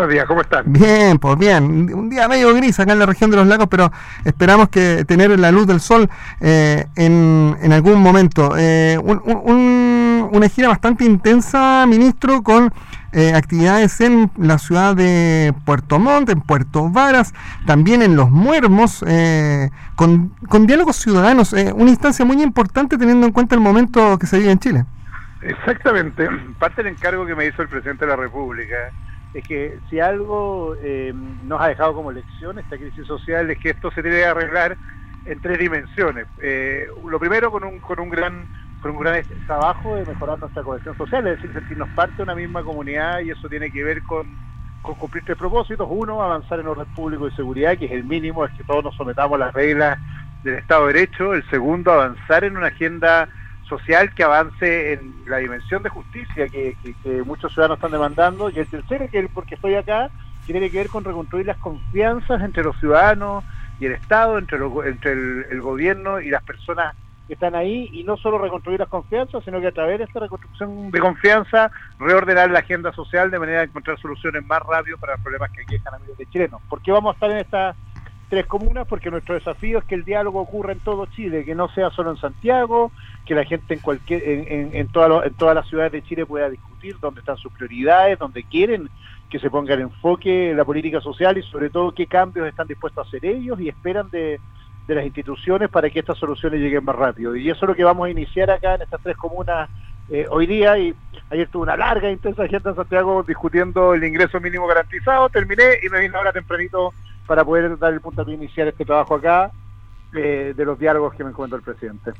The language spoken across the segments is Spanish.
Buenos días, ¿cómo están? Bien, pues bien. Un día medio gris acá en la región de los lagos, pero esperamos que tener la luz del sol eh, en, en, algún momento. Eh, un, un, una gira bastante intensa, ministro, con eh, actividades en la ciudad de Puerto Montt, en Puerto Varas, también en Los Muermos, eh, con, con, diálogos ciudadanos. Eh, una instancia muy importante teniendo en cuenta el momento que se vive en Chile. Exactamente. Parte del encargo que me hizo el presidente de la República es que si algo eh, nos ha dejado como lección esta crisis social es que esto se tiene que arreglar en tres dimensiones. Eh, lo primero con un, con un gran con un gran trabajo de mejorar nuestra cohesión social, es decir, sentirnos parte de una misma comunidad y eso tiene que ver con, con cumplir tres propósitos. Uno, avanzar en orden público y seguridad, que es el mínimo, es que todos nos sometamos a las reglas del Estado de Derecho. El segundo, avanzar en una agenda social que avance en la dimensión de justicia que, muchos ciudadanos están demandando. Y el tercero, que porque estoy acá, tiene que ver con reconstruir las confianzas entre los ciudadanos y el Estado, entre, lo, entre el, el, gobierno y las personas que están ahí, y no solo reconstruir las confianzas, sino que a través de esta reconstrucción de confianza, reordenar la agenda social de manera de encontrar soluciones más rápido para los problemas que aquejan a miles de chilenos. ¿Por qué vamos a estar en esta tres comunas porque nuestro desafío es que el diálogo ocurra en todo Chile, que no sea solo en Santiago, que la gente en cualquier en, en, en, toda lo, en todas las ciudades de Chile pueda discutir dónde están sus prioridades, dónde quieren que se ponga el enfoque en la política social y sobre todo qué cambios están dispuestos a hacer ellos y esperan de, de las instituciones para que estas soluciones lleguen más rápido. Y eso es lo que vamos a iniciar acá en estas tres comunas eh, hoy día y ayer tuve una larga e intensa agenda en Santiago discutiendo el ingreso mínimo garantizado, terminé y me vine ahora tempranito para poder dar el punto de iniciar este trabajo acá eh, de los diálogos que me comentó el presidente.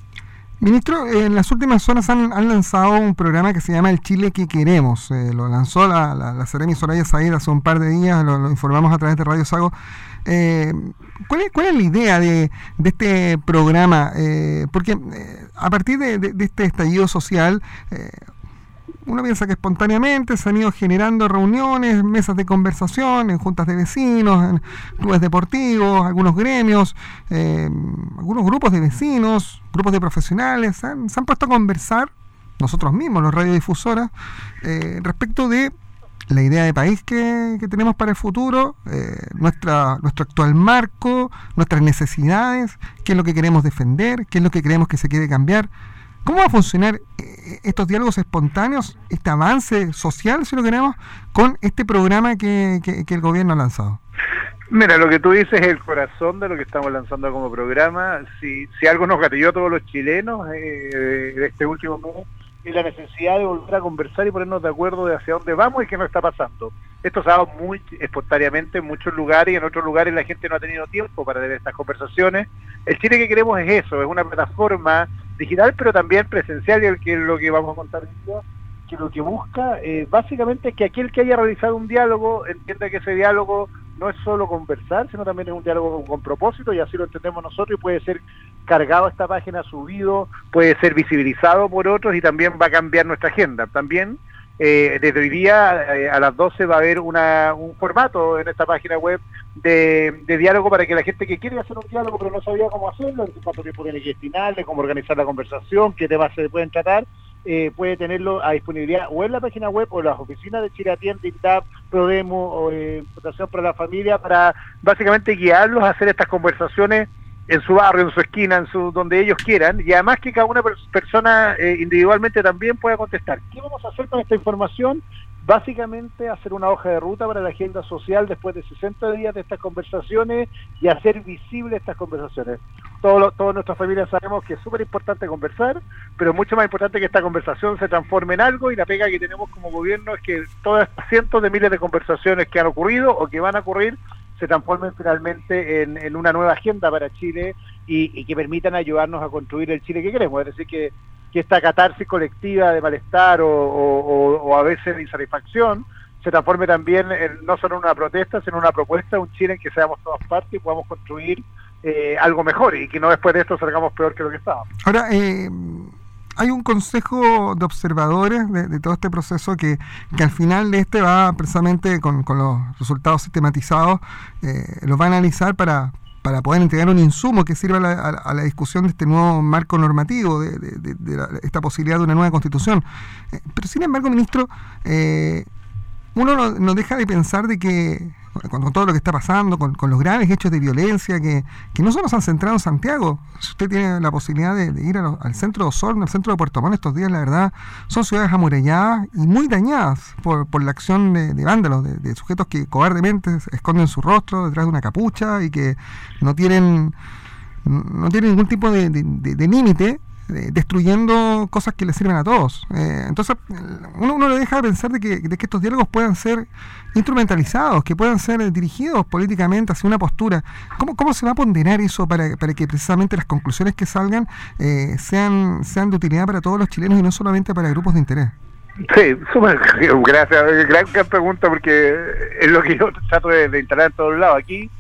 Ministro, en las últimas horas han, lanzado un programa que se llama El Chile que queremos. Eh, lo lanzó la, la, la Seremi Soraya Said hace un par de días, lo, informamos a través de Radio Sago. Eh, ¿cuál, es, ¿Cuál es la idea de, de este programa? Porque a partir de, este estallido social, uno piensa que espontáneamente se han ido generando reuniones, mesas de conversación, en juntas de vecinos, en clubes deportivos, algunos gremios, eh, algunos grupos de vecinos, grupos de profesionales, se han, se han puesto a conversar, nosotros mismos, los radiodifusoras, eh, respecto de la idea de país que, tenemos para el futuro, eh, nuestra, nuestro actual marco, nuestras necesidades, qué es lo que queremos defender, qué es lo que creemos que se quiere cambiar. ¿Cómo va a funcionar estos diálogos espontáneos, este avance social, si lo queremos, con este programa que, que, que, el gobierno ha lanzado? Mira, lo que tú dices es el corazón de lo que estamos lanzando como programa. Si, si algo nos gatilló a todos los chilenos eh, de este último mes, es la necesidad de volver a conversar y ponernos de acuerdo de hacia dónde vamos y qué nos está pasando. Esto se ha dado muy espontáneamente en muchos lugares y en otros lugares la gente no ha tenido tiempo para tener estas conversaciones. El Chile que queremos es eso, es una plataforma digital, pero también presencial, y que es lo que vamos a contar hoy que lo que busca eh, básicamente es que aquel que haya realizado un diálogo entienda que ese diálogo no es solo conversar, sino también es un diálogo con, propósito, y así lo entendemos nosotros, y puede ser cargado esta página, subido, puede ser visibilizado por otros, y también va a cambiar nuestra agenda. También eh, desde hoy día eh, a las 12 va a haber una, un formato en esta página web de, diálogo para que la gente que quiere hacer un diálogo pero no sabía cómo hacerlo, cuánto tiempo tiene que destinarle, cómo organizar la conversación, qué temas se pueden tratar, eh, puede tenerlo a disponibilidad o en la página web o en las oficinas de Chile Atiende, INTAP, Prodemo o eh, Fundación para la Familia para básicamente guiarlos a hacer estas conversaciones en su barrio, en su esquina, en su donde ellos quieran, y además que cada una persona eh, individualmente también pueda contestar. ¿Qué vamos a hacer con esta información? Básicamente hacer una hoja de ruta para la agenda social después de 60 días de estas conversaciones y hacer visibles estas conversaciones. Todos, todas nuestras familias sabemos que es súper importante conversar, pero mucho más importante que esta conversación se transforme en algo y la pega que tenemos como gobierno es que todas cientos de miles de conversaciones que han ocurrido o que van a ocurrir se transformen finalmente en, en una nueva agenda para Chile y, que permitan ayudarnos a construir el Chile que queremos. Es decir, que, que esta catarsis colectiva de malestar o, o, o a veces de insatisfacción se transforme también en, no solo en una protesta, sino en una propuesta, un Chile en que seamos todas partes y podamos construir eh, algo mejor y que no después de esto salgamos peor que lo que estábamos. Ahora, eh hay un consejo de observadores de, de todo este proceso que, que, al final de este va precisamente con, los resultados sistematizados, eh, los va a analizar para, para poder entregar un insumo que sirva a la, a la discusión de este nuevo marco normativo, de, de, de la, esta posibilidad de una nueva constitución. Eh, pero sin embargo, ministro, eh, uno no, deja de pensar de que con, todo lo que está pasando, con, los graves hechos de violencia que, no solo se han centrado en Santiago. Si usted tiene la posibilidad de, ir al centro de Osorno, al centro de Puerto Montt estos días, la verdad, son ciudades amurelladas y muy dañadas por, la acción de, vándalos, de, sujetos que cobardemente esconden su rostro detrás de una capucha y que no tienen no tienen ningún tipo de, límite eh, destruyendo cosas que le sirven a todos. Eh, entonces, uno, uno le deja de pensar de que, de que, estos diálogos puedan ser instrumentalizados, que puedan ser dirigidos políticamente hacia una postura. ¿Cómo, cómo se va a ponderar eso para, para que precisamente las conclusiones que salgan eh, sean, sean de utilidad para todos los chilenos y no solamente para grupos de interés? Sí, gracias. Gran, gran, pregunta porque es lo que yo trato de, de instalar en todos lados. Aquí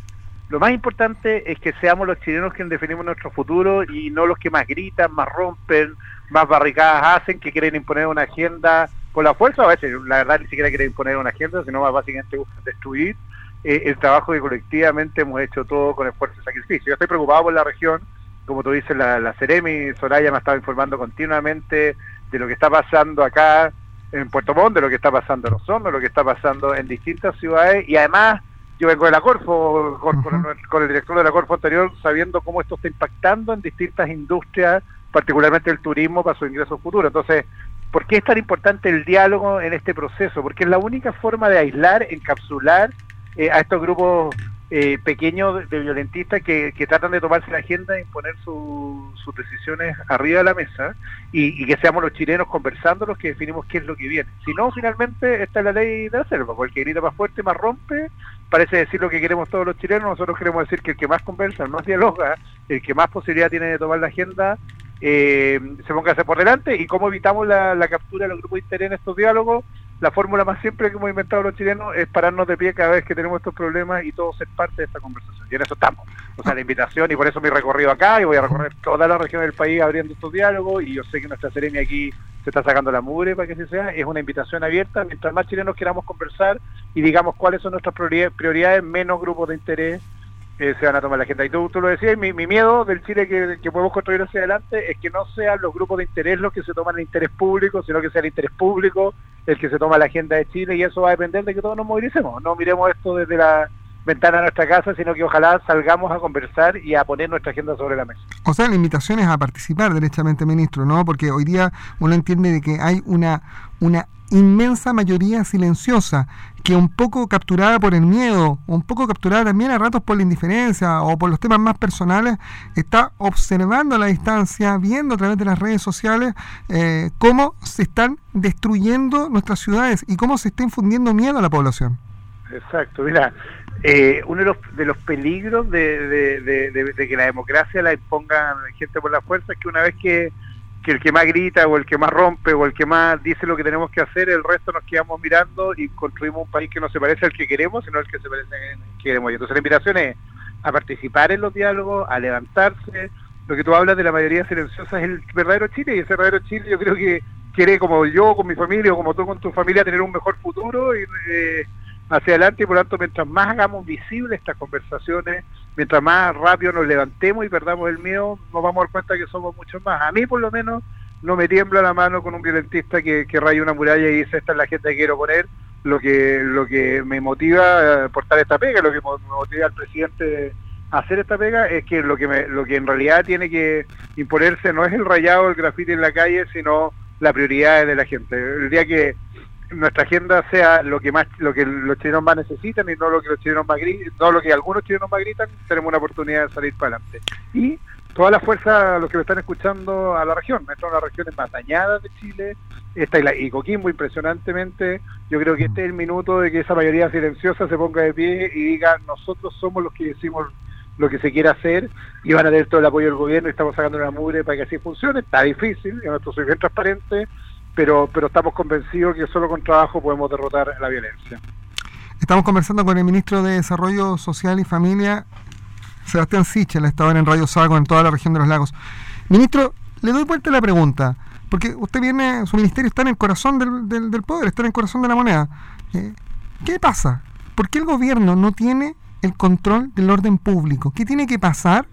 lo más importante es que seamos los chilenos quienes definimos nuestro futuro y no los que más gritan, más rompen, más barricadas hacen, que quieren imponer una agenda con la fuerza, a veces la verdad ni siquiera quieren imponer una agenda, sino más básicamente buscan destruir eh, el trabajo que colectivamente hemos hecho todo con esfuerzo y sacrificio. Yo estoy preocupado por la región, como tú dices, la, la Ceremi, Soraya me ha estado informando continuamente de lo que está pasando acá en Puerto Montt, de lo que está pasando en Osorno, de lo que está pasando en distintas ciudades. Y además yo vengo de la Corfo, con, el, director de la Corfo anterior, sabiendo cómo esto está impactando en distintas industrias, particularmente el turismo, para su ingreso futuro. Entonces, ¿por qué es tan importante el diálogo en este proceso? Porque es la única forma de aislar, encapsular eh, a estos grupos eh, pequeños de violentistas que, tratan de tomarse la agenda e imponer sus decisiones arriba de la mesa y, que seamos los chilenos conversando los que definimos qué es lo que viene. Si no, finalmente esta es la ley de la selva, porque que grita más fuerte, más rompe, parece decir lo que queremos todos los chilenos, nosotros queremos decir que el que más conversa, el más dialoga, el que más posibilidad tiene de tomar la agenda, eh, se ponga a hacer por delante y cómo evitamos la, la captura de los grupos de interés en estos diálogos la fórmula más simple que hemos inventado los chilenos es pararnos de pie cada vez que tenemos estos problemas y todos ser parte de esta conversación. Y en eso estamos. O sea, la invitación, y por eso mi recorrido acá, y voy a recorrer toda la región del país abriendo estos diálogos, y yo sé que nuestra serenia aquí se está sacando la mugre para que sea, es una invitación abierta. Mientras más chilenos queramos conversar y digamos cuáles son nuestras prioridades, menos grupos de interés eh, se van a tomar la agenda. Y tú, lo decías, mi, mi miedo del Chile que, que, podemos construir hacia adelante es que no sean los grupos de interés los que se toman el interés público, sino que sea el interés público el que se toma la agenda de Chile y eso va a depender de que todos nos movilicemos. No miremos esto desde la ventana de nuestra casa, sino que ojalá salgamos a conversar y a poner nuestra agenda sobre la mesa. O sea, la invitación es a participar derechamente, ministro, ¿no? Porque hoy día uno entiende de que hay una, una inmensa mayoría silenciosa, que un poco capturada por el miedo, un poco capturada también a ratos por la indiferencia o por los temas más personales, está observando a la distancia, viendo a través de las redes sociales eh, cómo se están destruyendo nuestras ciudades y cómo se está infundiendo miedo a la población. Exacto, mira, eh, uno de los, de los peligros de, de, que la democracia la imponga gente por la fuerza es que una vez que que el que más grita o el que más rompe o el que más dice lo que tenemos que hacer, el resto nos quedamos mirando y construimos un país que no se parece al que queremos, sino al que se parece al que queremos. Y entonces la invitación es a participar en los diálogos, a levantarse. Lo que tú hablas de la mayoría silenciosa es el verdadero Chile y ese verdadero Chile yo creo que quiere como yo con mi familia o como tú con tu familia tener un mejor futuro y eh, hacia adelante y por lo tanto mientras más hagamos visibles estas conversaciones, mientras más rápido nos levantemos y perdamos el miedo, nos vamos a dar cuenta que somos muchos más. A mí por lo menos no me tiembla la mano con un violentista que, que raya una muralla y dice esta es la gente que quiero poner. Lo que, lo que me motiva a portar esta pega, lo que me motiva al presidente a hacer esta pega es que lo que me, lo que en realidad tiene que imponerse no es el rayado, el grafiti en la calle, sino la prioridad de la gente. El día que nuestra agenda sea lo que más lo que los chilenos más necesitan y no lo que los chilenos más gritan, no lo que algunos chilenos más gritan, tenemos una oportunidad de salir para adelante. Y toda la fuerza, los que me están escuchando a la región, esta es una las regiones más dañadas de Chile, esta y, la, y Coquimbo impresionantemente, yo creo que este es el minuto de que esa mayoría silenciosa se ponga de pie y diga, nosotros somos los que decimos lo que se quiere hacer y van a tener todo el apoyo del gobierno y estamos sacando una mugre para que así funcione, está difícil, yo soy bien transparente, pero, pero estamos convencidos que solo con trabajo podemos derrotar la violencia. Estamos conversando con el ministro de Desarrollo Social y Familia, Sebastián Sichel, está ahora en Radio Sago, en toda la región de los lagos. Ministro, le doy vuelta a la pregunta, porque usted viene, su ministerio está en el corazón del, del, poder, está en el corazón de la moneda. Eh, ¿Qué pasa? ¿Por qué el gobierno no tiene el control del orden público? ¿Qué tiene que pasar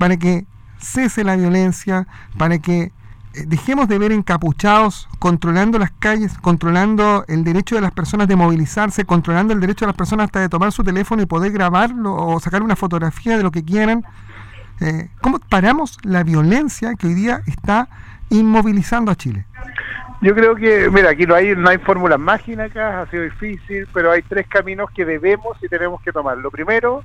para que cese la violencia, para que dejemos de ver encapuchados controlando las calles, controlando el derecho de las personas de movilizarse, controlando el derecho de las personas hasta de tomar su teléfono y poder grabarlo o sacar una fotografía de lo que quieran. Eh, ¿Cómo paramos la violencia que hoy día está inmovilizando a Chile? Yo creo que, mira, aquí no hay, no hay fórmulas mágicas, ha sido difícil, pero hay tres caminos que debemos y tenemos que tomar. Lo primero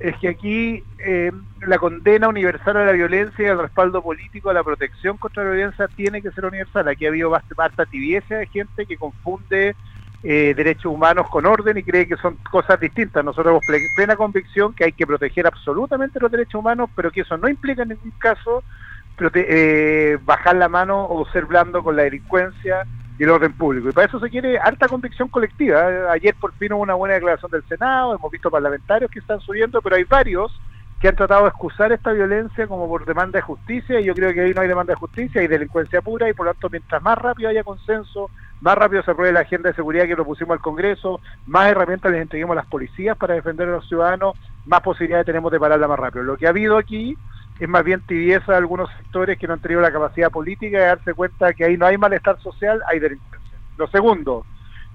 es que aquí eh, la condena universal a la violencia y el respaldo político a la protección contra la violencia tiene que ser universal. Aquí ha habido bastante tibieza de gente que confunde eh, derechos humanos con orden y cree que son cosas distintas. Nosotros tenemos plena convicción que hay que proteger absolutamente los derechos humanos, pero que eso no implica en ningún caso eh, bajar la mano o ser blando con la delincuencia y el orden público. Y para eso se quiere harta convicción colectiva. Ayer por fin hubo una buena declaración del Senado, hemos visto parlamentarios que están subiendo, pero hay varios que han tratado de excusar esta violencia como por demanda de justicia, y yo creo que ahí no hay demanda de justicia, hay delincuencia pura, y por lo tanto mientras más rápido haya consenso, más rápido se apruebe la agenda de seguridad que propusimos al Congreso, más herramientas les entreguemos a las policías para defender a los ciudadanos, más posibilidades tenemos de pararla más rápido. Lo que ha habido aquí es más bien tibieza de algunos sectores que no han tenido la capacidad política de darse cuenta que ahí no hay malestar social, hay delincuencia. Lo segundo,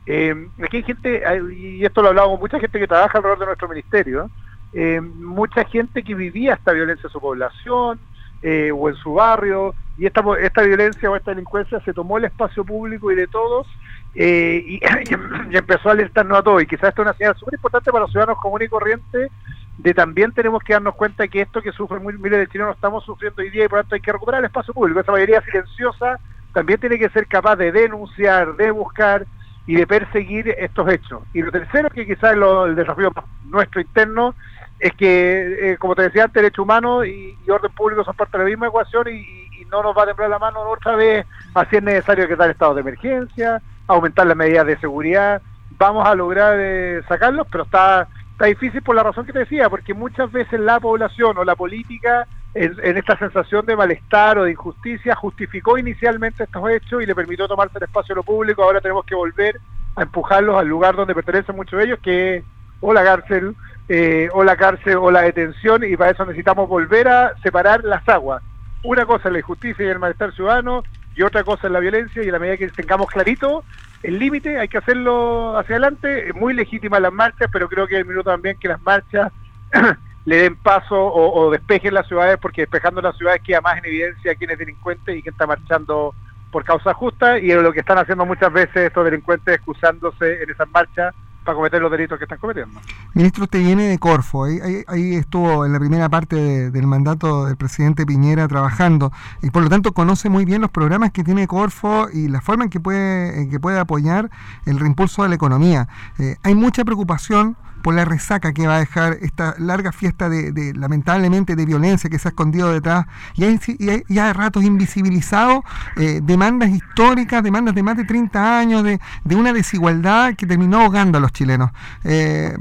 eh, aquí hay gente, y esto lo hablado con mucha gente que trabaja alrededor de nuestro ministerio, eh, mucha gente que vivía esta violencia en su población eh, o en su barrio, y esta, esta violencia o esta delincuencia se tomó el espacio público y de todos y, y, empezó a alertarnos a todos. Y quizás esto es una señal súper importante para los ciudadanos comunes y corrientes de también tenemos que darnos cuenta que esto que sufren miles de chilenos estamos sufriendo hoy día y por lo tanto hay que recuperar el espacio público. Esa mayoría silenciosa también tiene que ser capaz de denunciar, de buscar y de perseguir estos hechos. Y lo tercero, que quizás el desafío nuestro interno, es que, eh, como te decía antes, derecho humano y, orden público son parte de la misma ecuación y, no nos va a temblar la mano otra vez, así es necesario que dar estado de emergencia, aumentar las medidas de seguridad, vamos a lograr eh, sacarlos, pero está está difícil por la razón que te decía, porque muchas veces la población o la política, en, esta sensación de malestar o de injusticia, justificó inicialmente estos hechos y le permitió tomarse el espacio de lo público. Ahora tenemos que volver a empujarlos al lugar donde pertenecen muchos de ellos, que es o la cárcel, eh, o la cárcel o la detención, y para eso necesitamos volver a separar las aguas. Una cosa es la injusticia y el malestar ciudadano, y otra cosa es la violencia, y a la medida que tengamos clarito el límite, hay que hacerlo hacia adelante, es muy legítima las marchas, pero creo que es el minuto también que las marchas le den paso o, despejen las ciudades, porque despejando las ciudades queda más en evidencia quién es delincuente y quién está marchando por causa justa, y lo que están haciendo muchas veces estos delincuentes excusándose en esas marchas para cometer los delitos que están cometiendo. Ministro, usted viene de Corfo, ahí, estuvo en la primera parte del mandato del presidente Piñera trabajando y por lo tanto conoce muy bien los programas que tiene Corfo y la forma en que puede, que puede apoyar el reimpulso de la economía. Eh, hay mucha preocupación por la resaca que va a dejar esta larga fiesta de, lamentablemente de violencia que se ha escondido detrás y hay, de ratos invisibilizado eh, demandas históricas, demandas de más de 30 años de, de una desigualdad que terminó ahogando a los chilenos. Eh,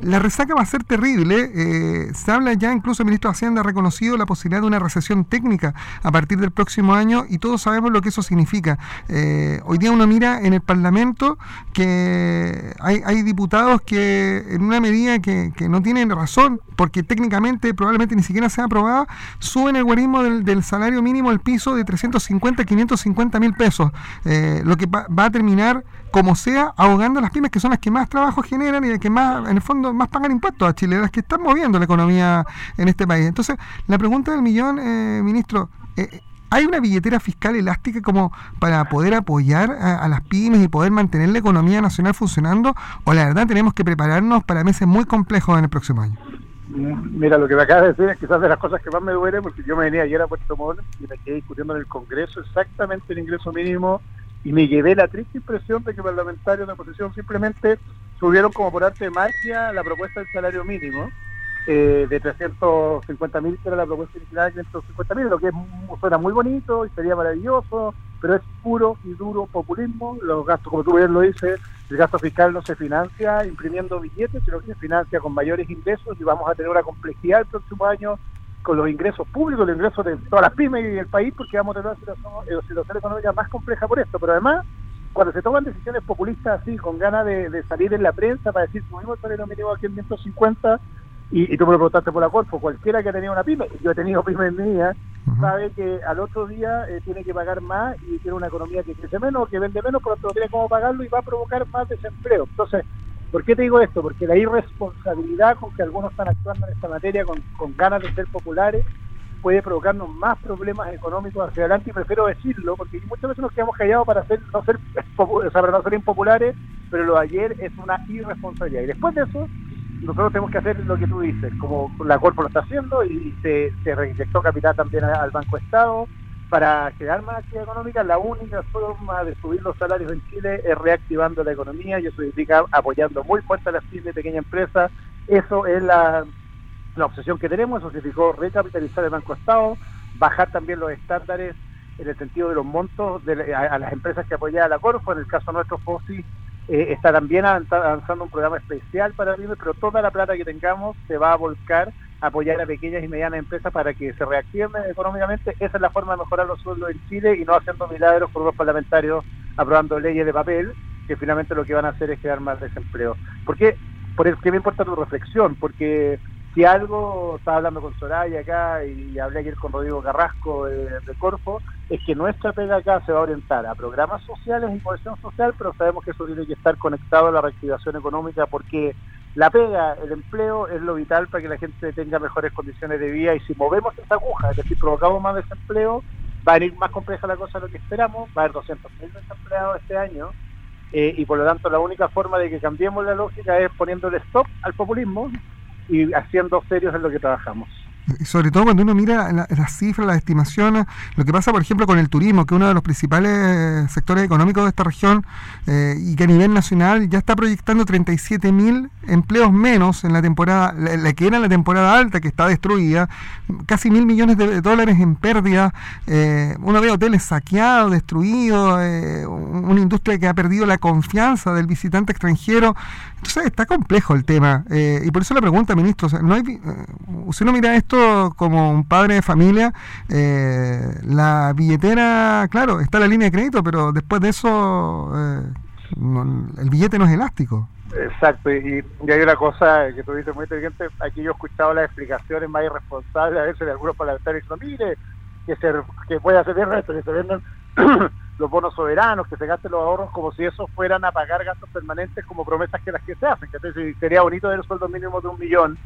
la resaca va a ser terrible. Eh, se habla ya, incluso el ministro de Hacienda ha reconocido la posibilidad de una recesión técnica a partir del próximo año y todos sabemos lo que eso significa. Eh, hoy día uno mira en el Parlamento que hay, diputados que en una medida que, no tienen razón, porque técnicamente probablemente ni siquiera se ha aprobado, suben el guarismo del, salario mínimo al piso de 350 a 550 mil pesos, eh, lo que va, va a terminar como sea, ahogando las pymes que son las que más trabajo generan y las que más, en el fondo, más pagan impuestos a Chile, las que están moviendo la economía en este país. Entonces, la pregunta del millón, eh, ministro, eh, ¿hay una billetera fiscal elástica como para poder apoyar a, las pymes y poder mantener la economía nacional funcionando? ¿O la verdad tenemos que prepararnos para meses muy complejos en el próximo año? Mira, lo que me acabas de decir es quizás de las cosas que más me duele, porque yo me venía ayer a Puerto Montt y me quedé discutiendo en el Congreso exactamente el ingreso mínimo y me llevé la triste impresión de que parlamentarios de oposición simplemente subieron como por arte de magia la propuesta del salario mínimo eh, de 350 mil, que era la propuesta inicial de 350 mil, lo que es, suena muy bonito y sería maravilloso, pero es puro y duro populismo. Los gastos, como tú bien lo dices, el gasto fiscal no se financia imprimiendo billetes, sino que se financia con mayores ingresos y vamos a tener una complejidad el próximo año con los ingresos públicos, los ingresos de todas las pymes y el país, porque vamos a tener una situación, económica más compleja por esto. Pero además, cuando se toman decisiones populistas así, con ganas de, salir en la prensa para decir, subimos el salario mínimo aquí en 150, y, y tú me lo preguntaste por la cuerpo, cualquiera que ha tenido una pyme, yo he tenido pymes mías, sabe que al otro día eh, tiene que pagar más y tiene una economía que crece menos, que vende menos, pero no tiene cómo pagarlo y va a provocar más desempleo. Entonces, ¿por qué te digo esto? Porque la irresponsabilidad con que algunos están actuando en esta materia con, ganas de ser populares puede provocarnos más problemas económicos hacia adelante y prefiero decirlo porque muchas veces nos quedamos callados para no ser, o no ser impopulares, pero lo de ayer es una irresponsabilidad. Y después de eso, nosotros tenemos que hacer lo que tú dices, como la Corpo lo está haciendo y se, se reinyectó capital también al Banco Estado para crear más actividad económica. La única forma de subir los salarios en Chile es reactivando la economía y eso significa apoyando muy fuerte a las pymes y pequeñas empresas. Eso es la, obsesión que tenemos, eso significó recapitalizar el Banco Estado, bajar también los estándares en el sentido de los montos a, las empresas que apoyaban a la Corfo, en el caso nuestro FOSI eh, está también avanzando un programa especial para pymes, pero toda la plata que tengamos se va a volcar apoyar a pequeñas y medianas empresas para que se reactiven económicamente. Esa es la forma de mejorar los sueldos en Chile y no haciendo milagros por los parlamentarios aprobando leyes de papel, que finalmente lo que van a hacer es crear más desempleo. ¿Por qué? Por el que me importa tu reflexión, porque si algo, estaba hablando con Soraya acá y hablé ayer con Rodrigo Carrasco de, Corfo, es que nuestra pega acá se va a orientar a programas sociales y cohesión social, pero sabemos que eso tiene que estar conectado a la reactivación económica porque la pega, el empleo es lo vital para que la gente tenga mejores condiciones de vida y si movemos esa aguja, es decir, provocamos más desempleo, va a ir más compleja la cosa de lo que esperamos, va a haber 200.000 desempleados este año eh, y por lo tanto la única forma de que cambiemos la lógica es poniéndole stop al populismo y haciendo serios en lo que trabajamos. Sobre todo cuando uno mira las cifras, las estimaciones, lo que pasa, por ejemplo, con el turismo, que es uno de los principales sectores económicos de esta región eh, y que a nivel nacional ya está proyectando 37 mil empleos menos en la temporada, la, que era la temporada alta, que está destruida, casi mil millones de dólares en pérdida, eh, uno ve hoteles saqueados, destruidos, eh, una industria que ha perdido la confianza del visitante extranjero. Entonces está complejo el tema. y por eso la pregunta, ministro, no hay, si uno mira esto, como un padre de familia, eh, la billetera, claro, está la línea de crédito, pero después de eso eh, el billete no es elástico. Exacto, y, hay una cosa que tú dices muy inteligente, aquí yo he escuchado las explicaciones más irresponsables a veces de algunos parlamentarios diciendo, mire, que, se, que puede hacer bien esto, que se venden los bonos soberanos, que se gasten los ahorros como si esos fueran a pagar gastos permanentes como promesas que las que se hacen, que sería bonito ver el sueldo mínimo de un millón,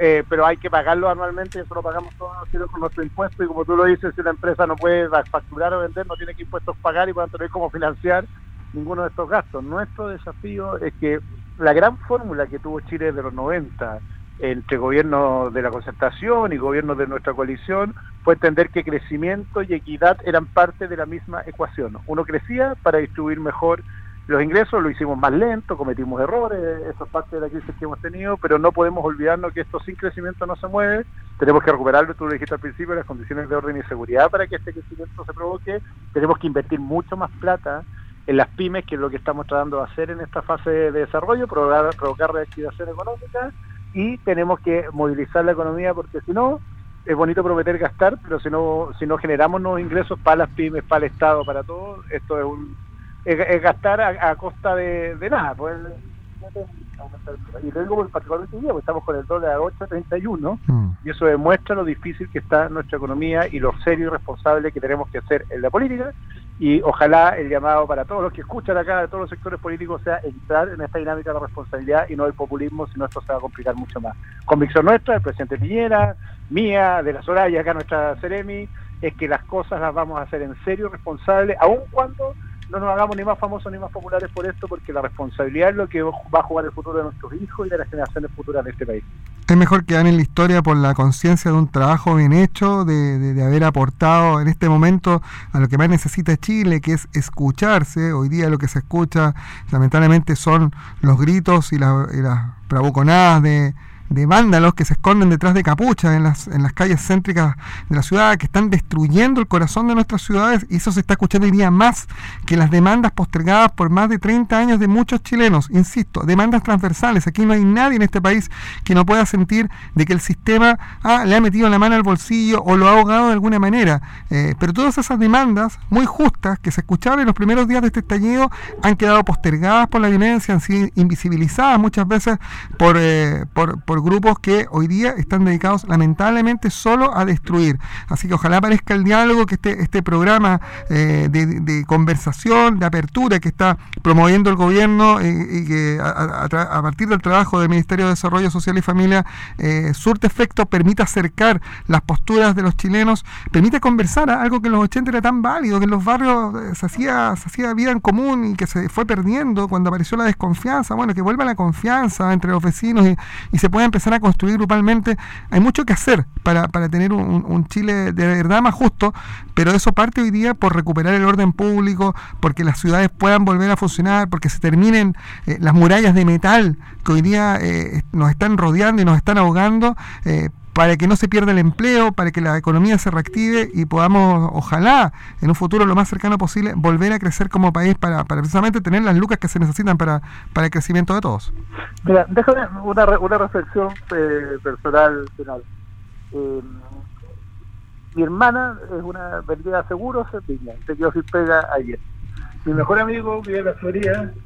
eh, pero hay que pagarlo anualmente eso lo pagamos todos nosotros con nuestro impuesto y como tú lo dices, si una empresa no puede facturar o vender, no tiene que impuestos pagar y puede tener cómo financiar ninguno de estos gastos. Nuestro desafío es que la gran fórmula que tuvo Chile de los 90 entre gobiernos de la concertación y gobiernos de nuestra coalición fue entender que crecimiento y equidad eran parte de la misma ecuación. Uno crecía para distribuir mejor los ingresos lo hicimos más lento, cometimos errores, eso es parte de la crisis que hemos tenido, pero no podemos olvidarnos que esto sin crecimiento no se mueve, tenemos que recuperarlo, tú lo dijiste al principio, las condiciones de orden y seguridad para que este crecimiento se provoque, tenemos que invertir mucho más plata en las pymes, que es lo que estamos tratando de hacer en esta fase de desarrollo, provocar, provocar reactivación económica, y tenemos que movilizar la economía porque si no, es bonito prometer gastar, pero si no, si no generamos nuevos ingresos para las pymes, para el Estado, para todo, esto es un es, gastar a, costa de, nada. Pues, y luego por el particular de día, estamos con el dólar a 8.31 mm. y eso demuestra lo difícil que está nuestra economía y lo serio y responsable que tenemos que hacer en la política y ojalá el llamado para todos los que escuchan acá de todos los sectores políticos sea entrar en esta dinámica de la responsabilidad y no el populismo, sino esto se va a complicar mucho más. Convicción nuestra, del presidente Piñera, mía, de la Soraya, acá nuestra Ceremi, es que las cosas las vamos a hacer en serio, responsable, aun cuando no nos hagamos ni más famosos ni más populares por esto, porque la responsabilidad es lo que va a jugar el futuro de nuestros hijos y de las generaciones futuras de este país. Es mejor quedar en la historia por la conciencia de un trabajo bien hecho, de, de, haber aportado en este momento a lo que más necesita Chile, que es escucharse. Hoy día lo que se escucha lamentablemente son los gritos y, y las bravuconadas de de vándalos que se esconden detrás de capuchas en las, en las calles céntricas de la ciudad, que están destruyendo el corazón de nuestras ciudades, y eso se está escuchando hoy día más que las demandas postergadas por más de 30 años de muchos chilenos, insisto, demandas transversales. Aquí no hay nadie en este país que no pueda sentir de que el sistema ah, le ha metido la mano al bolsillo o lo ha ahogado de alguna manera. Eh, pero todas esas demandas muy justas que se escuchaban en los primeros días de este estallido han quedado postergadas por la violencia, han sido invisibilizadas muchas veces por, eh, por, por grupos que hoy día están dedicados lamentablemente solo a destruir. Así que ojalá aparezca el diálogo, que este, este programa eh, de, conversación, de apertura que está promoviendo el gobierno eh, y que a, partir del trabajo del Ministerio de Desarrollo Social y Familia eh, surte efecto, permite acercar las posturas de los chilenos, permite conversar, algo que en los 80 era tan válido, que en los barrios se hacía, se hacía vida en común y que se fue perdiendo cuando apareció la desconfianza. Bueno, que vuelva la confianza entre los vecinos y, y se pueda empezar a construir grupalmente. Hay mucho que hacer para, para tener un, Chile de verdad más justo, pero eso parte hoy día por recuperar el orden público, porque las ciudades puedan volver a funcionar, porque se terminen eh, las murallas de metal que hoy día eh, nos están rodeando y nos están ahogando. Eh, para que no se pierda el empleo, para que la economía se reactive y podamos, ojalá, en un futuro lo más cercano posible, volver a crecer como país para, precisamente tener las lucas que se necesitan para, para el crecimiento de todos. Mira, déjame una, una reflexión personal final mi hermana es una vendida de seguros en Viña, se quedó sin pega ayer. Mi mejor amigo vive en la Florida eh,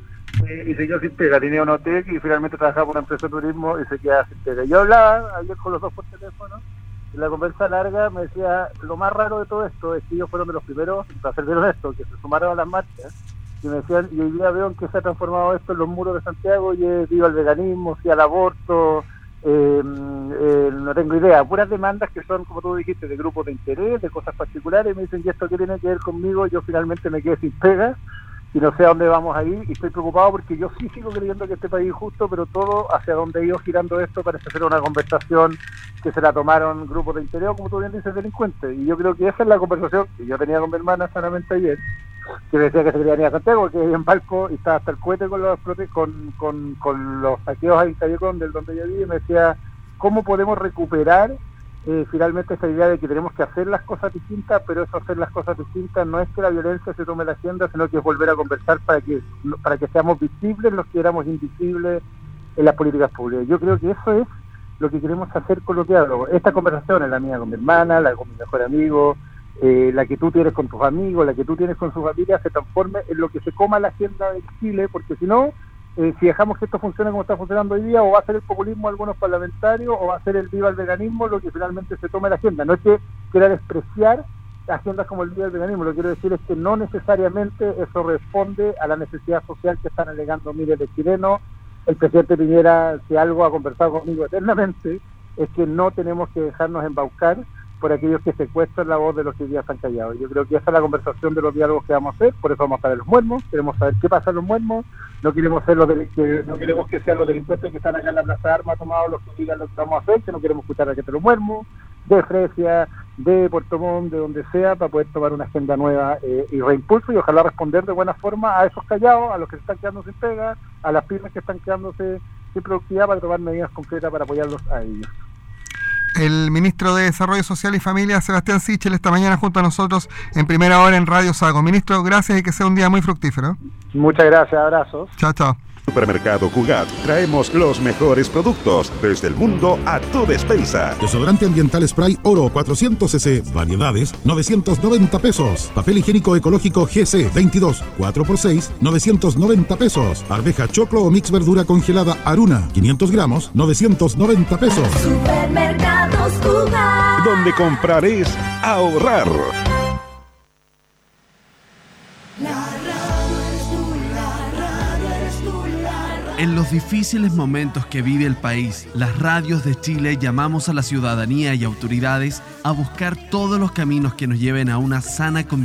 y se quedó sin pega, tenía un hotel y finalmente trabajaba por una empresa de turismo y se queda sin pega. Yo hablaba ayer con los dos por teléfono y la conversa larga me decía, lo más raro de todo esto es que ellos fueron de los primeros, para ser bien honesto, que se sumaron a las marchas y me decían, y hoy día veo en que se ha transformado esto en los muros de Santiago y es viva el veganismo, sí al aborto, eh, eh, no tengo idea, puras demandas que son, como tú dijiste, de grupos de interés, de cosas particulares, me dicen, ¿y esto qué tiene que ver conmigo? Yo finalmente me quedé sin pega y no sé a dónde vamos a ir y estoy preocupado porque yo sí sigo creyendo que este país es justo, pero todo hacia donde ido girando esto parece ser una conversación que se la tomaron grupos de interés, como tú bien dices, delincuentes. Y yo creo que esa es la conversación que yo tenía con mi hermana sanamente ayer, que decía que se quería venir a Santiago, que en Palco y estaba hasta el cohete con los con, con, con los saqueos en Callecón, del donde yo viví, y me decía, ¿cómo podemos recuperar eh, finalmente esta idea de que tenemos que hacer las cosas distintas, pero eso hacer las cosas distintas no es que la violencia se tome la agenda, sino que es volver a conversar para que, para que seamos visibles los que éramos invisibles en las políticas públicas. Yo creo que eso es lo que queremos hacer con lo que hablo. Esta conversación es la mía con mi hermana, la con mi mejor amigo, eh, la que tú tienes con tus amigos, la que tú tienes con su familia, se transforme en lo que se coma la agenda de Chile, porque si no, eh, si dejamos que esto funcione como está funcionando hoy día, o va a ser el populismo de algunos parlamentarios, o va a ser el viva el veganismo lo que finalmente se tome la agenda. No es que quiera despreciar agendas como el viva el veganismo, lo que quiero decir es que no necesariamente eso responde a la necesidad social que están alegando miles de chilenos. El presidente Piñera, si algo ha conversado conmigo eternamente, es que no tenemos que dejarnos embaucar por aquellos que secuestran la voz de los que hoy día están callados. Yo creo que esa es la conversación de los diálogos que vamos a hacer, por eso vamos a estar en los muermos, queremos saber qué pasa en los muermos, no queremos ser los que, no queremos que sean los delincuentes que están acá en la Plaza de Armas tomados los que digan lo que vamos a hacer, que no queremos escuchar a que te los muermos, de Fresia, de Puerto Montt, de donde sea, para poder tomar una agenda nueva eh, y reimpulso y ojalá responder de buena forma a esos callados, a los que se están quedando sin pega, a las pymes que están quedándose sin productividad para tomar medidas concretas para apoyarlos a ellos el ministro de Desarrollo Social y Familia, Sebastián Sichel, esta mañana junto a nosotros en primera hora en Radio Sago. Ministro, gracias y que sea un día muy fructífero. Muchas gracias, abrazos. Chao, chao. Supermercado Jugat. Traemos los mejores productos desde el mundo a tu despensa. Desodorante ambiental spray oro 400 cc. Variedades 990 pesos. Papel higiénico ecológico GC 22 4x6 990 pesos. Arveja choclo o mix verdura congelada Aruna 500 gramos 990 pesos. Supermercados Jugat. Donde comprar es ahorrar. En los difíciles momentos que vive el país, las radios de Chile llamamos a la ciudadanía y autoridades a buscar todos los caminos que nos lleven a una sana convivencia